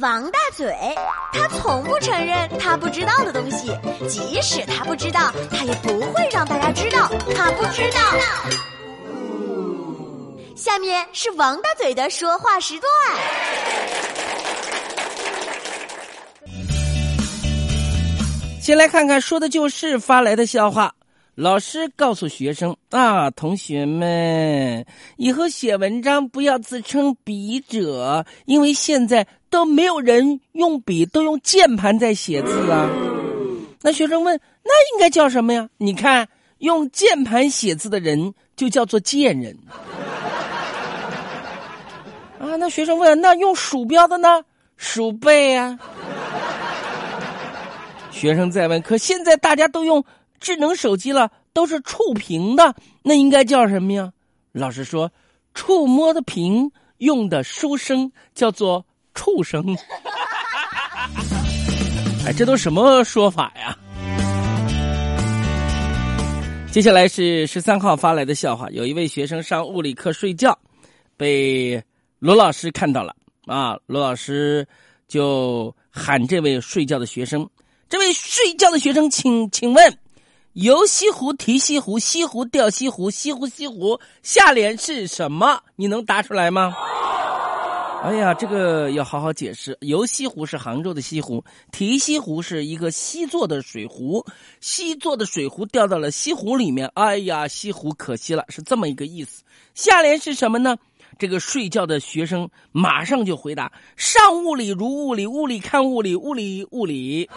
王大嘴，他从不承认他不知道的东西，即使他不知道，他也不会让大家知道他不知道。下面是王大嘴的说话时段。先来看看说的就是发来的笑话。老师告诉学生啊，同学们，以后写文章不要自称笔者，因为现在都没有人用笔，都用键盘在写字啊。那学生问，那应该叫什么呀？你看，用键盘写字的人就叫做贱人。啊，那学生问，那用鼠标的呢？鼠辈啊。学生再问，可现在大家都用。智能手机了，都是触屏的，那应该叫什么呀？老师说，触摸的屏用的书生叫做触生。哎，这都什么说法呀？接下来是十三号发来的笑话，有一位学生上物理课睡觉，被罗老师看到了啊，罗老师就喊这位睡觉的学生：“这位睡觉的学生，请请问。”游西湖提西湖，西湖钓西湖，西湖西湖，下联是什么？你能答出来吗？哎呀，这个要好好解释。游西湖是杭州的西湖，提西湖是一个西座的水壶，西座的水壶掉到了西湖里面。哎呀，西湖可惜了，是这么一个意思。下联是什么呢？这个睡觉的学生马上就回答：上物理如物理，物理看物理，物理物理。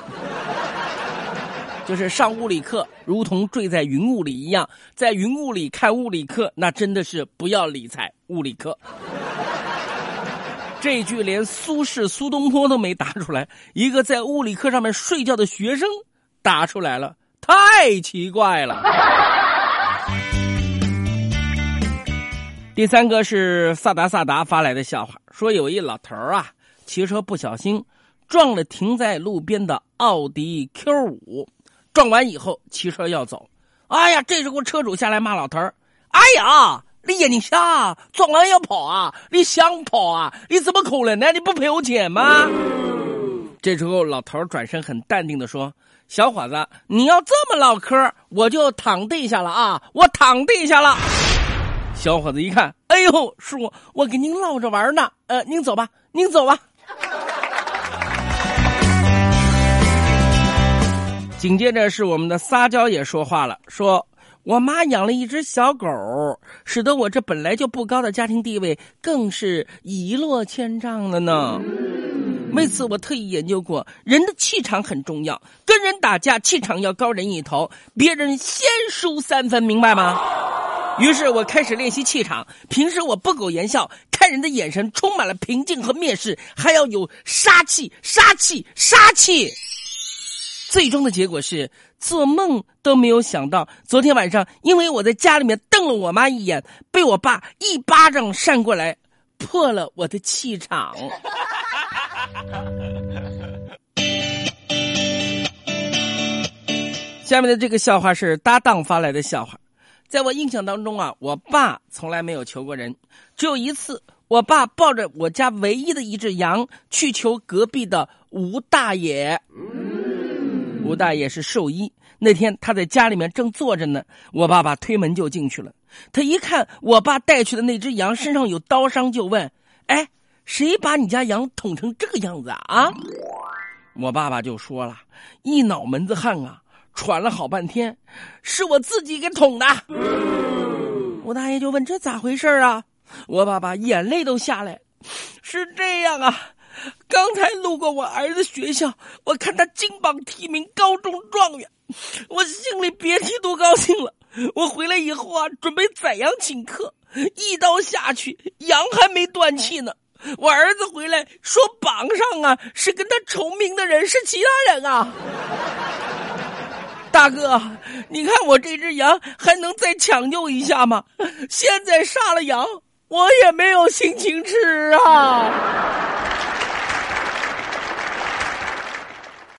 就是上物理课，如同坠在云雾里一样，在云雾里看物理课，那真的是不要理睬物理课。这句连苏轼、苏东坡都没答出来，一个在物理课上面睡觉的学生答出来了，太奇怪了。第三个是萨达萨达发来的笑话，说有一老头啊，骑车不小心撞了停在路边的奥迪 Q 五。撞完以后，骑车要走，哎呀，这时候车主下来骂老头儿：“哎呀，你眼睛瞎，撞完要跑啊？你想跑啊？你怎么可能呢？你不赔我钱吗？”这时候老头转身很淡定的说：“小伙子，你要这么唠嗑，我就躺地下了啊！我躺地下了。”小伙子一看，哎呦，叔，我给您唠着玩呢，呃，您走吧，您走吧。紧接着是我们的撒娇也说话了，说我妈养了一只小狗，使得我这本来就不高的家庭地位更是一落千丈了呢。为此，我特意研究过，人的气场很重要，跟人打架气场要高人一头，别人先输三分，明白吗？于是我开始练习气场。平时我不苟言笑，看人的眼神充满了平静和蔑视，还要有杀气，杀气，杀气。最终的结果是，做梦都没有想到，昨天晚上因为我在家里面瞪了我妈一眼，被我爸一巴掌扇过来，破了我的气场。下面的这个笑话是搭档发来的笑话，在我印象当中啊，我爸从来没有求过人，只有一次，我爸抱着我家唯一的一只羊去求隔壁的吴大爷。吴大爷是兽医，那天他在家里面正坐着呢，我爸爸推门就进去了。他一看我爸带去的那只羊身上有刀伤，就问：“哎，谁把你家羊捅成这个样子啊？”啊，我爸爸就说了一脑门子汗啊，喘了好半天，是我自己给捅的。吴大爷就问：“这咋回事啊？”我爸爸眼泪都下来，是这样啊。刚才路过我儿子学校，我看他金榜题名，高中状元，我心里别提多高兴了。我回来以后啊，准备宰羊请客，一刀下去，羊还没断气呢。我儿子回来说榜上啊是跟他重名的人，是其他人啊。大哥，你看我这只羊还能再抢救一下吗？现在杀了羊，我也没有心情吃啊。